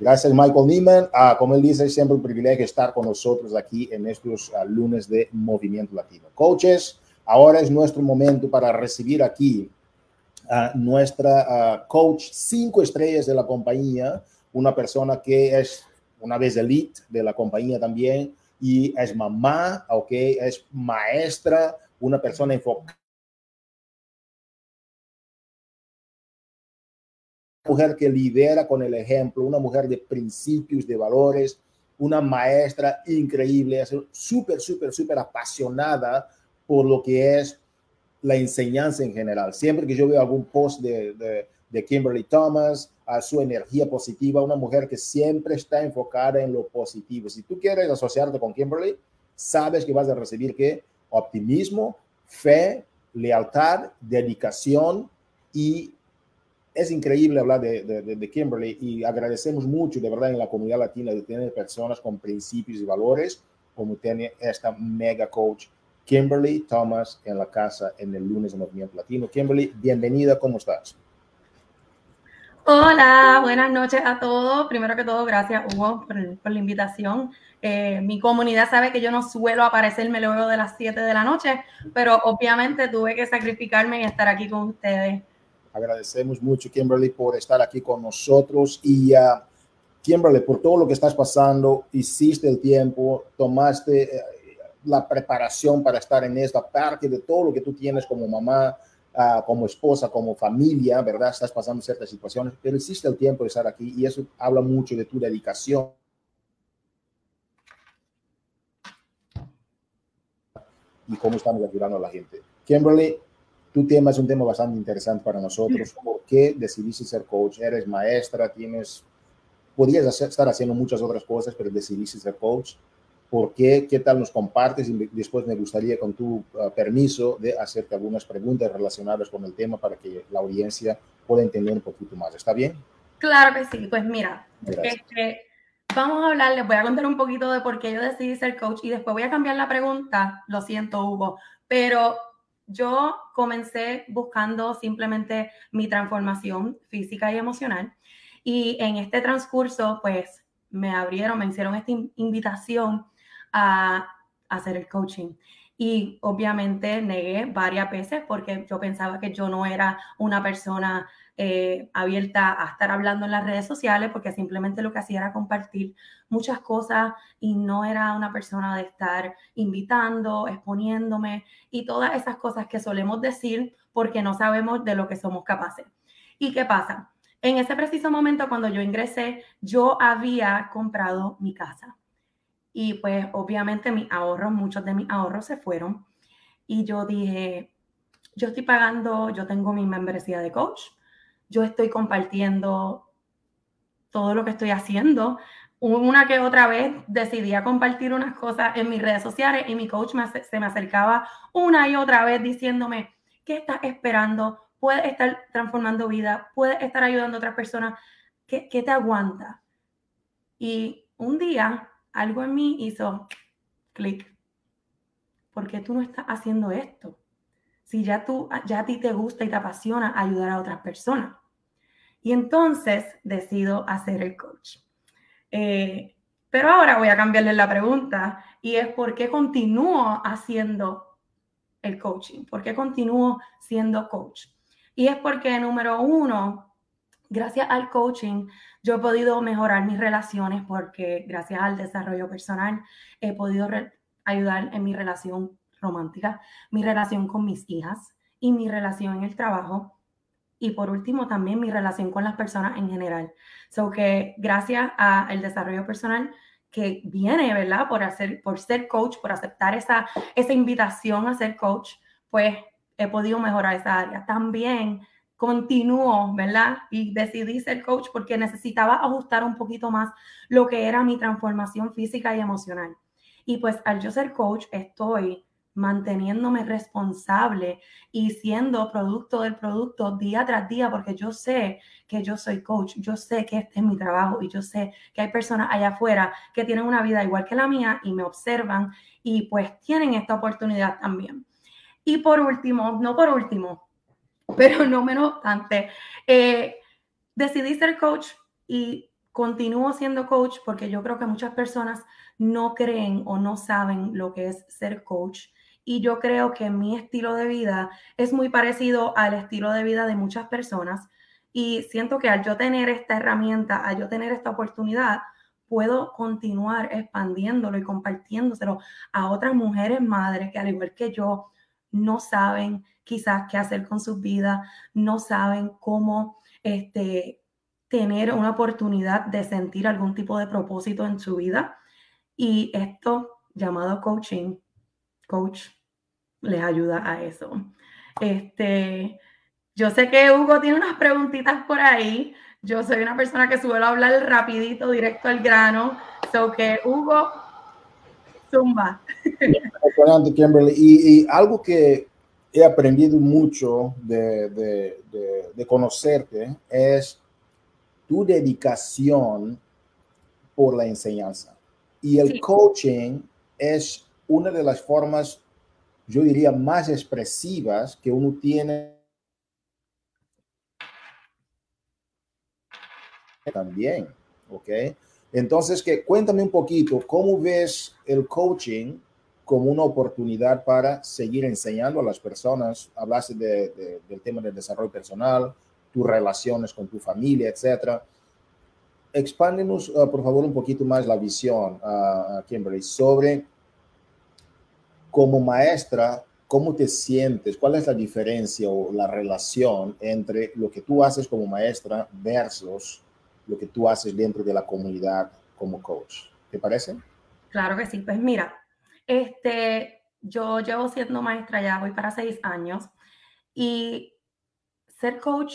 Gracias, Michael Neiman. Uh, como él dice, siempre un privilegio estar con nosotros aquí en estos uh, lunes de Movimiento Latino. Coaches, ahora es nuestro momento para recibir aquí a nuestra coach cinco estrellas de la compañía, una persona que es una vez elite de la compañía también y es mamá, ok, es maestra, una persona enfocada. Mujer que lidera con el ejemplo, una mujer de principios, de valores, una maestra increíble, súper, súper, súper apasionada por lo que es la enseñanza en general. Siempre que yo veo algún post de, de, de Kimberly Thomas, a su energía positiva, una mujer que siempre está enfocada en lo positivo. Si tú quieres asociarte con Kimberly, sabes que vas a recibir que optimismo, fe, lealtad, dedicación y es increíble hablar de, de, de, Kimberly y agradecemos mucho de verdad en la comunidad latina de tener personas con principios y valores como tiene esta mega coach Kimberly Thomas en la casa en el lunes de Movimiento Latino. Kimberly, bienvenida, ¿cómo estás? Hola, buenas noches a todos. Primero que todo, gracias Hugo por, por la invitación. Eh, mi comunidad sabe que yo no suelo aparecerme luego de las 7 de la noche, pero obviamente tuve que sacrificarme y estar aquí con ustedes. Agradecemos mucho, Kimberly, por estar aquí con nosotros y uh, Kimberly, por todo lo que estás pasando, hiciste el tiempo, tomaste uh, la preparación para estar en esta parte de todo lo que tú tienes como mamá, uh, como esposa, como familia, ¿verdad? Estás pasando ciertas situaciones, pero hiciste el tiempo de estar aquí y eso habla mucho de tu dedicación y cómo estamos ayudando a la gente. Kimberly, tu tema es un tema bastante interesante para nosotros. ¿Por qué decidiste ser coach? Eres maestra, tienes, podías estar haciendo muchas otras cosas, pero decidiste ser coach. ¿Por qué? ¿Qué tal nos compartes? Y después me gustaría, con tu uh, permiso, de hacerte algunas preguntas relacionadas con el tema para que la audiencia pueda entender un poquito más. ¿Está bien? Claro que sí. Pues mira, este, vamos a hablar, les voy a contar un poquito de por qué yo decidí ser coach y después voy a cambiar la pregunta. Lo siento, Hugo, pero yo comencé buscando simplemente mi transformación física y emocional. Y en este transcurso, pues me abrieron, me hicieron esta invitación a, hacer el coaching. Y obviamente negué varias veces porque yo pensaba que yo no era una persona eh, abierta a estar hablando en las redes sociales porque simplemente lo que hacía era compartir muchas cosas y no era una persona de estar invitando, exponiéndome y todas esas cosas que solemos decir porque no sabemos de lo que somos capaces. ¿Y qué pasa? En ese preciso momento cuando yo ingresé, yo había comprado mi casa y pues obviamente mis ahorros, muchos de mis ahorros se fueron. Y yo dije, yo estoy pagando, yo tengo mi membresía de coach, yo estoy compartiendo todo lo que estoy haciendo. Una que otra vez decidí a compartir unas cosas en mis redes sociales y mi coach se me acercaba una y otra vez diciéndome, ¿qué estás esperando? Puedes estar transformando vida, puedes estar ayudando a otras personas. ¿Qué, qué te aguanta? Y un día algo en mí hizo clic. ¿Por qué tú no estás haciendo esto? Si ya, tú, ya a ti te gusta y te apasiona ayudar a otras personas. Y entonces decido hacer el coach. Eh, pero ahora voy a cambiarle la pregunta y es por qué continúo haciendo el coaching, por qué continúo siendo coach. Y es porque, número uno, gracias al coaching, yo he podido mejorar mis relaciones porque gracias al desarrollo personal he podido ayudar en mi relación romántica, mi relación con mis hijas y mi relación en el trabajo. Y por último, también mi relación con las personas en general. So que gracias al desarrollo personal que viene, ¿verdad? Por, hacer, por ser coach, por aceptar esa, esa invitación a ser coach, pues he podido mejorar esa área. También continuó, ¿verdad? Y decidí ser coach porque necesitaba ajustar un poquito más lo que era mi transformación física y emocional. Y pues al yo ser coach estoy manteniéndome responsable y siendo producto del producto día tras día, porque yo sé que yo soy coach, yo sé que este es mi trabajo y yo sé que hay personas allá afuera que tienen una vida igual que la mía y me observan y pues tienen esta oportunidad también. Y por último, no por último, pero no menos obstante, eh, decidí ser coach y continúo siendo coach porque yo creo que muchas personas no creen o no saben lo que es ser coach. Y yo creo que mi estilo de vida es muy parecido al estilo de vida de muchas personas. Y siento que al yo tener esta herramienta, al yo tener esta oportunidad, puedo continuar expandiéndolo y compartiéndoselo a otras mujeres madres que al igual que yo no saben quizás qué hacer con sus vidas, no saben cómo este, tener una oportunidad de sentir algún tipo de propósito en su vida. Y esto llamado coaching, coach, les ayuda a eso. Este, yo sé que Hugo tiene unas preguntitas por ahí. Yo soy una persona que suelo hablar rapidito, directo al grano. So que Hugo, zumba. Y algo que he aprendido mucho de, de, conocerte es tu dedicación por la enseñanza. Y el coaching es una de las formas, yo diría, más expresivas que uno tiene también, ¿ok? Entonces, que cuéntame un poquito, ¿cómo ves el coaching como una oportunidad para seguir enseñando a las personas. Hablaste de, del tema del desarrollo personal, tus relaciones con tu familia, etcétera. Expándenos, uh, por favor, un poquito más la visión, uh, Kimberly, sobre como maestra, cómo te sientes, cuál es la diferencia o la relación entre lo que tú haces como maestra versus lo que tú haces dentro de la comunidad como coach. ¿Te parece? Claro que sí. Pues mira, este, yo llevo siendo maestra ya, voy para seis años, y ser coach,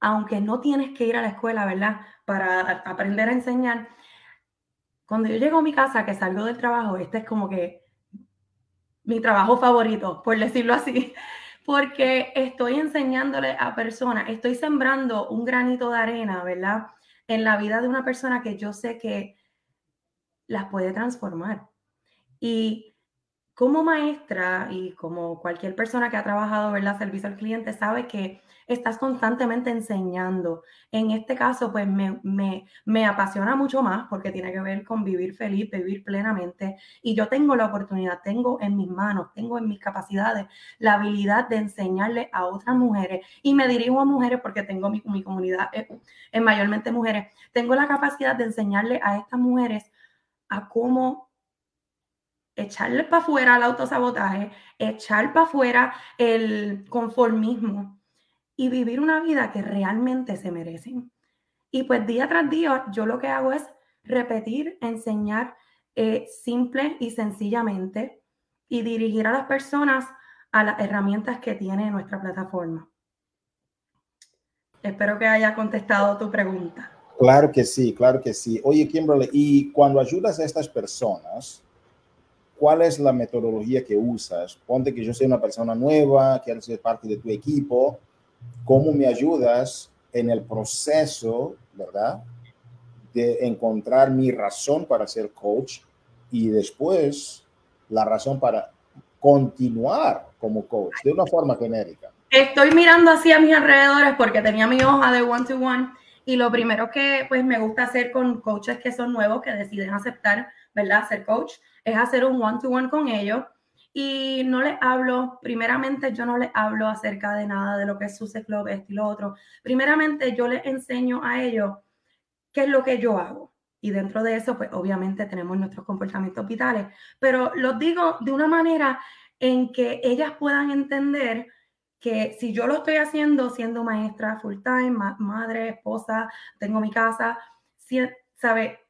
aunque no tienes que ir a la escuela, ¿verdad? Para aprender a enseñar, cuando yo llego a mi casa, que salgo del trabajo, este es como que mi trabajo favorito, por decirlo así, porque estoy enseñándole a personas, estoy sembrando un granito de arena, ¿verdad? En la vida de una persona que yo sé que las puede transformar. Y como maestra y como cualquier persona que ha trabajado, ¿verdad? Servicio al cliente, sabe que estás constantemente enseñando. En este caso, pues me, me, apasiona mucho más porque tiene que ver con vivir feliz, vivir plenamente. Y yo tengo la oportunidad, tengo en mis manos, tengo en mis capacidades la habilidad de enseñarle a otras mujeres. Y me dirijo a mujeres porque tengo mi, mi comunidad es, es mayormente mujeres. Tengo la capacidad de enseñarle a estas mujeres a cómo echarle para afuera el autosabotaje, echar para afuera el conformismo, y vivir una vida que realmente se merecen. Y pues día tras día yo lo que hago es repetir, enseñar eh, simple y sencillamente y dirigir a las personas a las herramientas que tiene nuestra plataforma. Espero que haya contestado tu pregunta. Claro que sí, claro que sí. Oye, Kimberly, y cuando ayudas a estas personas, ¿cuál es la metodología que usas? Ponte que yo soy una persona nueva, quiero ser parte de tu equipo cómo me ayudas en el proceso, ¿verdad? De encontrar mi razón para ser coach y después la razón para continuar como coach de una forma genérica. Estoy mirando hacia mis alrededores porque tenía mi hoja de one to one y lo primero que pues me gusta hacer con coaches que son nuevos que deciden aceptar, ¿verdad? Ser coach es hacer un one to one con ellos y no les hablo, primeramente yo no les hablo acerca de nada de lo que es su Club, esto y lo otro. Primeramente yo les enseño a ellos qué es lo que yo hago. Y dentro de eso, pues obviamente tenemos nuestros comportamientos vitales, pero los digo de una manera en que ellas puedan entender que si yo lo estoy haciendo siendo maestra full time, madre, esposa, tengo mi casa, ¿sabe?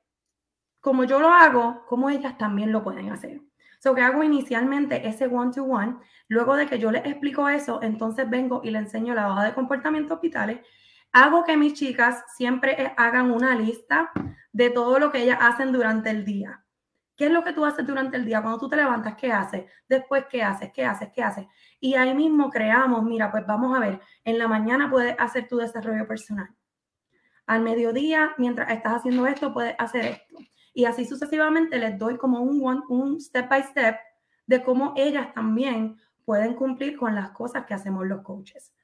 Como yo lo hago, como ellas también lo pueden hacer. So que hago inicialmente ese one-to-one. Luego de que yo les explico eso, entonces vengo y le enseño la hoja de comportamientos vitales. Hago que mis chicas siempre hagan una lista de todo lo que ellas hacen durante el día. ¿Qué es lo que tú haces durante el día? Cuando tú te levantas, ¿qué haces? Después, ¿qué haces? ¿Qué haces? ¿Qué haces? Y ahí mismo creamos, mira, pues vamos a ver, en la mañana puedes hacer tu desarrollo personal. Al mediodía, mientras estás haciendo esto, puedes hacer esto. Y así sucesivamente les doy como un, un step by step de cómo ellas también pueden cumplir con las cosas que hacemos los coaches.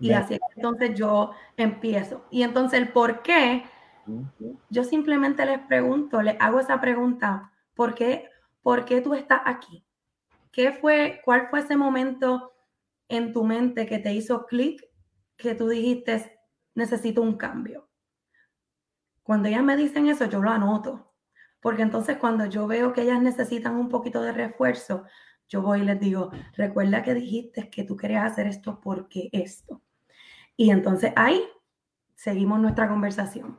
Y así entonces yo empiezo. Y entonces el por qué, yo simplemente les pregunto, les hago esa pregunta, ¿por qué, ¿por qué tú estás aquí? ¿Qué fue, cuál fue ese momento en tu mente que te hizo clic, que tú dijiste, necesito un cambio? Cuando ellas me dicen eso, yo lo anoto. Porque entonces cuando yo veo que ellas necesitan un poquito de refuerzo, yo voy y les digo, recuerda que dijiste que tú querías hacer esto porque esto. Y entonces ahí seguimos nuestra conversación.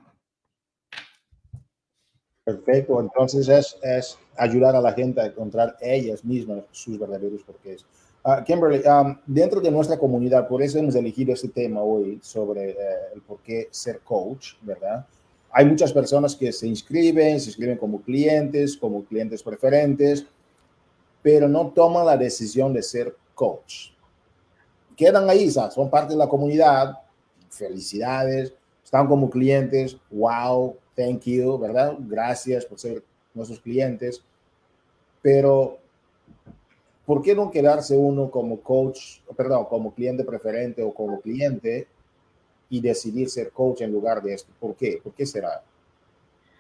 Perfecto, entonces es, es ayudar a la gente a encontrar ellas mismas sus verdaderos porqués. Uh, Kimberly, um, dentro de nuestra comunidad, por eso hemos elegido este tema hoy sobre eh, el por qué ser coach, ¿verdad? Hay muchas personas que se inscriben, se inscriben como clientes, como clientes preferentes, pero no toman la decisión de ser coach. Quedan ahí, son parte de la comunidad, felicidades, están como clientes, wow, thank you, ¿verdad? Gracias por ser nuestros clientes, pero ¿por qué no quedarse uno como coach, perdón, como cliente preferente o como cliente y decidir ser coach en lugar de esto. ¿Por qué? ¿Por qué será?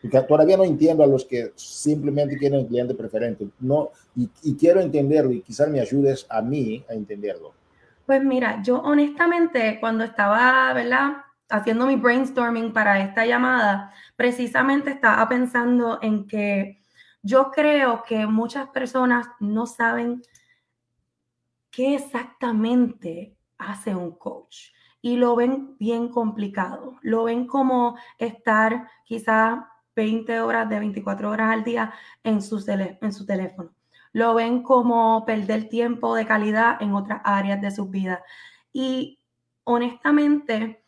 Porque todavía no entiendo a los que simplemente quieren un cliente preferente. No, y, y quiero entenderlo y quizás me ayudes a mí a entenderlo. Pues mira, yo honestamente cuando estaba, ¿verdad? Haciendo mi brainstorming para esta llamada, precisamente estaba pensando en que yo creo que muchas personas no saben qué exactamente hace un coach y lo ven bien complicado. Lo ven como estar quizás 20 horas de 24 horas al día en su, en su teléfono. lo ven como perder tiempo de calidad en otras áreas de sus vidas. Y honestamente,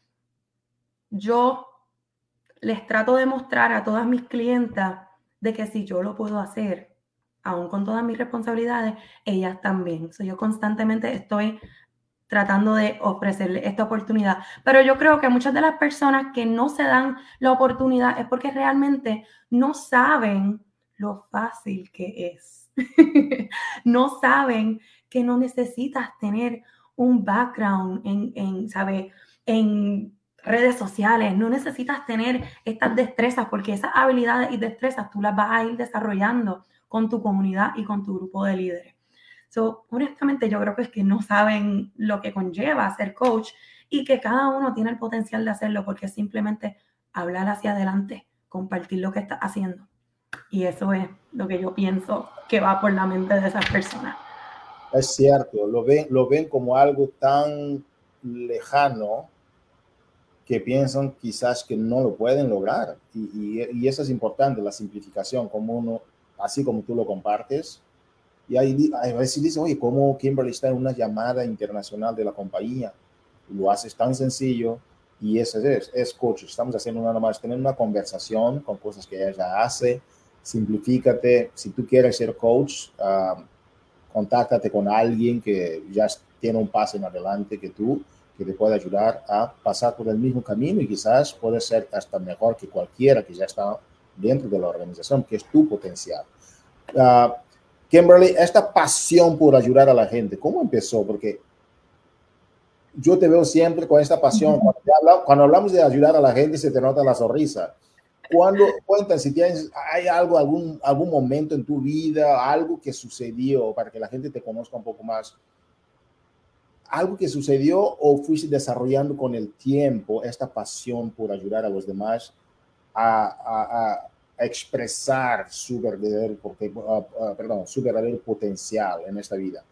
yo les trato de mostrar a todas mis clientas de que si yo lo puedo hacer, aún con todas mis responsabilidades, ellas también. So, yo constantemente estoy tratando de ofrecerle esta oportunidad. Pero yo creo que muchas de las personas que no se dan la oportunidad es porque realmente no saben lo fácil que es. no saben que no necesitas tener un background en, en, en redes sociales, no necesitas tener estas destrezas porque esas habilidades y destrezas tú las vas a ir desarrollando con tu comunidad y con tu grupo de líderes. So, honestamente, yo creo que es que no saben lo que conlleva ser coach y que cada uno tiene el potencial de hacerlo porque simplemente hablar hacia adelante, compartir lo que está haciendo. Y eso es lo que yo pienso que va por la mente de esas personas. Es cierto, lo ven, lo ven como algo tan lejano que piensan quizás que no lo pueden lograr. Y, y, eso es importante, la simplificación, como uno, así como tú lo compartes. Y ahí a veces dice, oye, ¿cómo Kimberly está en una llamada internacional de la compañía? Lo haces tan sencillo y eso es, es coach. Estamos haciendo nada más, tener una conversación con cosas que ella hace. Simplifícate. Si tú quieres ser coach, uh, contáctate con alguien que ya tiene un paso en adelante que tú que te puede ayudar a pasar por el mismo camino y quizás puede ser hasta mejor que cualquiera que ya está dentro de la organización, que es tu potencial. Uh, Kimberly, esta pasión por ayudar a la gente, ¿cómo empezó? Porque yo te veo siempre con esta pasión. Cuando, hablamos de ayudar a la gente, se te nota la sonrisa. Cuando cuentan si tienes, hay algo, algún, algún momento en tu vida, algo que sucedió para que la gente te conozca un poco más algo que sucedió o fuiste desarrollando con el tiempo esta pasión por ayudar a los demás a, expresar su verdadero, perdón, su verdadero potencial en esta vida?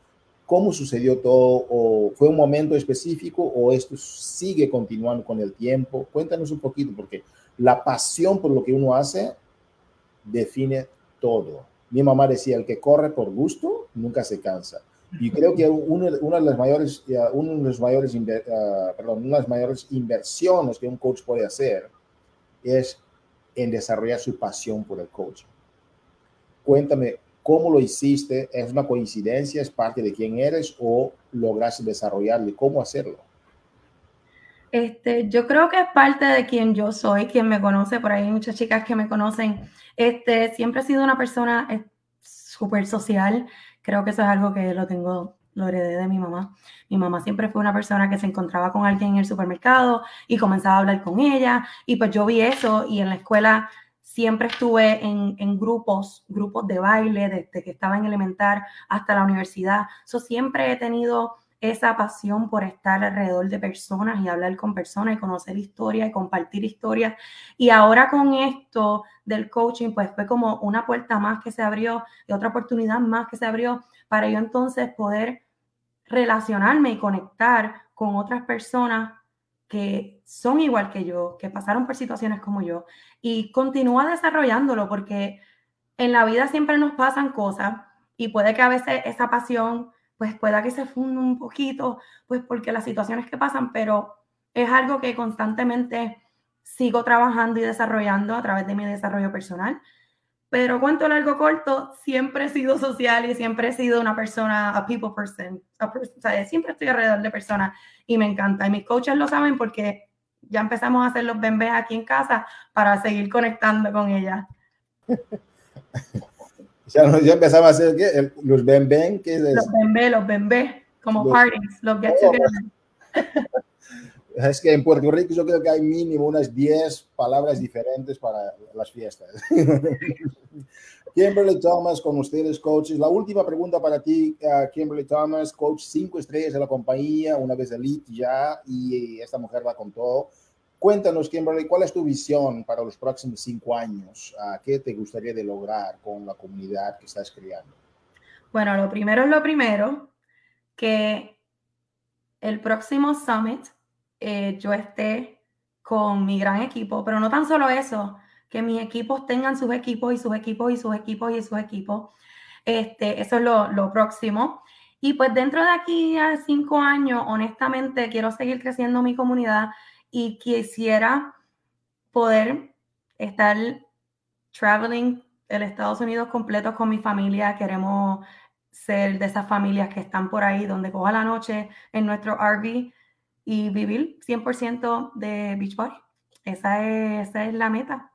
¿Cómo sucedió todo? ¿O fue un momento específico o esto sigue continuando con el tiempo? Cuéntanos un poquito, porque la pasión por lo que uno hace define todo. Mi mamá decía, el que corre por gusto nunca se cansa. Y creo que una, de las mayores, uno de los mayores, ah, perdón, una de las mayores inversiones que un coach puede hacer es en desarrollar su pasión por el coaching. Cuéntame, ¿cómo lo hiciste? ¿Es una coincidencia? ¿Es parte de quién eres? ¿O lograste desarrollarlo? ¿Cómo hacerlo? Este, yo creo que es parte de quien yo soy, quien me conoce, por ahí hay muchas chicas que me conocen. Este, siempre he sido una persona eh, súper social, Creo que eso es algo que lo tengo, lo heredé de mi mamá. Mi mamá siempre fue una persona que se encontraba con alguien en el supermercado y comenzaba a hablar con ella. Y pues yo vi eso y en la escuela siempre estuve en, en grupos, grupos de baile, desde que estaba en elemental hasta la universidad. So, siempre he tenido esa pasión por estar alrededor de personas y hablar con personas y conocer historia y compartir historias. Y ahora con esto del coaching, pues fue como una puerta más que se abrió y otra oportunidad más que se abrió para yo entonces poder relacionarme y conectar con otras personas que son igual que yo, que pasaron por situaciones como yo y continúa desarrollándolo porque en la vida siempre nos pasan cosas y puede que a veces esa pasión pues pueda que se funda un poquito, pues porque las situaciones que pasan, pero es algo que constantemente sigo trabajando y desarrollando a través de mi desarrollo personal. Pero cuento largo corto, siempre he sido social y siempre he sido una persona, a people person, o sea, siempre estoy alrededor de personas y me encanta. Y mis coaches lo saben porque ya empezamos a hacer los bembés aquí en casa para seguir conectando con ellas. Ya, ya empezaba a hacer ¿qué? los ben ben, ¿qué es eso? Los ben los ben como los, parties, los get oh. together. Es que en Puerto Rico yo creo que hay mínimo unas 10 palabras diferentes para las fiestas. Kimberly Thomas con ustedes, coaches. La última pregunta para ti, uh, Kimberly Thomas, coach 5 estrellas de la compañía, una vez elite ya, y esta mujer va con todo. Cuéntanos, Kimberly, ¿cuál es tu visión para los próximos cinco años? ¿Qué te gustaría de lograr con la comunidad que estás creando? Bueno, lo primero es lo primero, que el próximo summit eh, yo esté con mi gran equipo, pero no tan solo eso, que mis equipos tengan sus equipos y sus equipos y sus equipos y sus equipos. Este, eso es lo, lo próximo. Y pues dentro de aquí a cinco años, honestamente, quiero seguir creciendo mi comunidad y quisiera poder estar traveling el Estados Unidos completo con mi familia. Queremos ser de esas familias que están por ahí, donde coja la noche en nuestro RV y vivir 100% de Beachbody. Esa es, esa es la meta.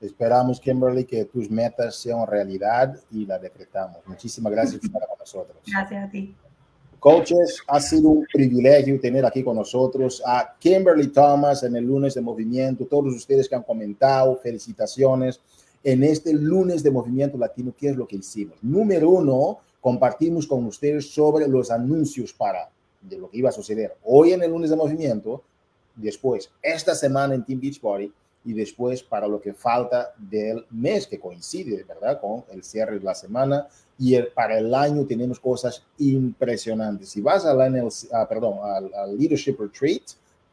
Esperamos, Kimberly, que tus metas sean realidad y la decretamos. Muchísimas gracias por estar con nosotros. Gracias a ti. Coaches, ha sido un privilegio tener aquí con nosotros a Kimberly Thomas en el lunes de movimiento. Todos ustedes que han comentado, felicitaciones. En este lunes de movimiento latino, ¿qué es lo que hicimos? Número uno, compartimos con ustedes sobre los anuncios para de lo que iba a suceder hoy en el lunes de movimiento, después esta semana en Team Beachbody y después para lo que falta del mes que coincide, ¿verdad? Con el cierre de la semana y para el año tenemos cosas impresionantes. Si vas al, ah, perdón, al, Leadership Retreat,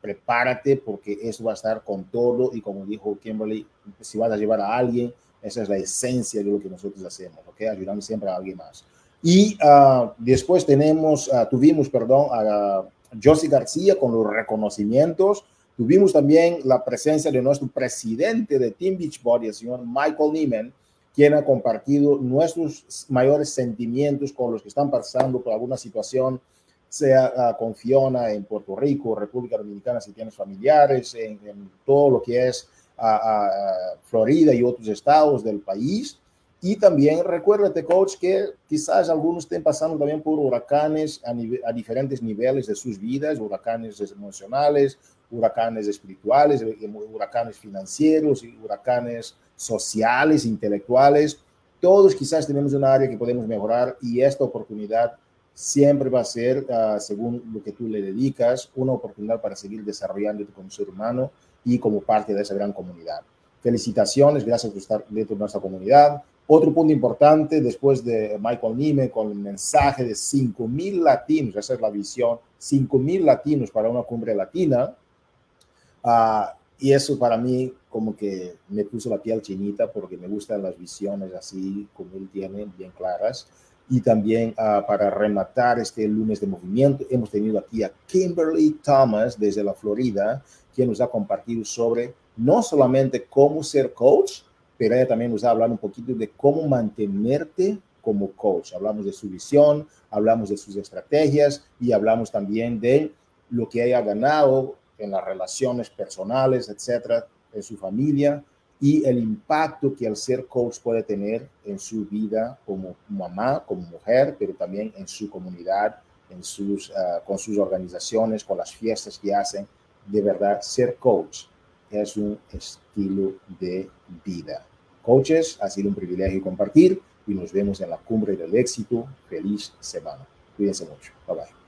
prepárate porque eso va a estar con todo y como dijo Kimberly, si vas a llevar a alguien, esa es la esencia de lo que nosotros hacemos, ¿ok? Ayudando siempre a alguien más. Y uh, después tenemos, uh, tuvimos, perdón, a Josie García con los reconocimientos. Tuvimos también la presencia de nuestro presidente de Team Beachbody, el señor Michael Neiman, quien ha compartido nuestros mayores sentimientos con los que están pasando por alguna situación, sea uh, con Fiona en Puerto Rico, República Dominicana, si tienes familiares, en, en todo lo que es Florida y otros estados del país. Y también recuérdate, coach, que quizás algunos estén pasando también por huracanes a, a, diferentes niveles de sus vidas, huracanes emocionales, huracanes espirituales, eh, huracanes financieros, huracanes sociales, intelectuales. Todos quizás tenemos un área que podemos mejorar y esta oportunidad siempre va a ser, uh, según lo que tú le dedicas, una oportunidad para seguir desarrollándote como ser humano y como parte de esa gran comunidad. Felicitaciones, gracias por estar dentro de nuestra comunidad. Otro punto importante, después de Michael Nime, con el mensaje de 5 mil latinos, esa es la visión, 5 mil latinos para una cumbre latina. Uh, y eso para mí como que me puso la piel chinita porque me gustan las visiones así como él tiene, bien claras. Y también uh, para rematar este lunes de movimiento, hemos tenido aquí a Kimberly Thomas desde la Florida, quien nos ha compartido sobre no solamente cómo ser coach, pero ella también nos ha hablado un poquito de cómo mantenerte como coach. Hablamos de su visión, hablamos de sus estrategias y hablamos también de lo que haya ganado en las relaciones personales, etcétera, en su familia y el impacto que el ser coach puede tener en su vida como mamá, como mujer, pero también en su comunidad, en sus, uh, con sus organizaciones, con las fiestas que hacen. De verdad, ser coach es un estilo de vida. Coaches, ha sido un privilegio compartir y nos vemos en la cumbre del éxito. Feliz semana. Cuídense mucho. Bye bye.